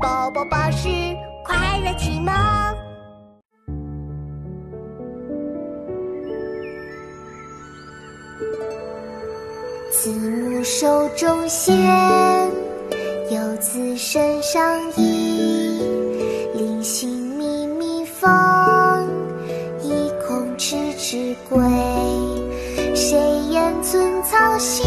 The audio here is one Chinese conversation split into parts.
宝宝巴士快乐启蒙。子母手中线，游子身上衣。临行密密缝，意恐迟迟归。谁言寸草心，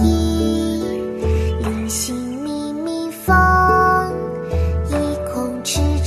衣。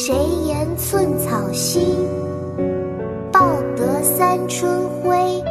谁言寸草心，报得三春晖。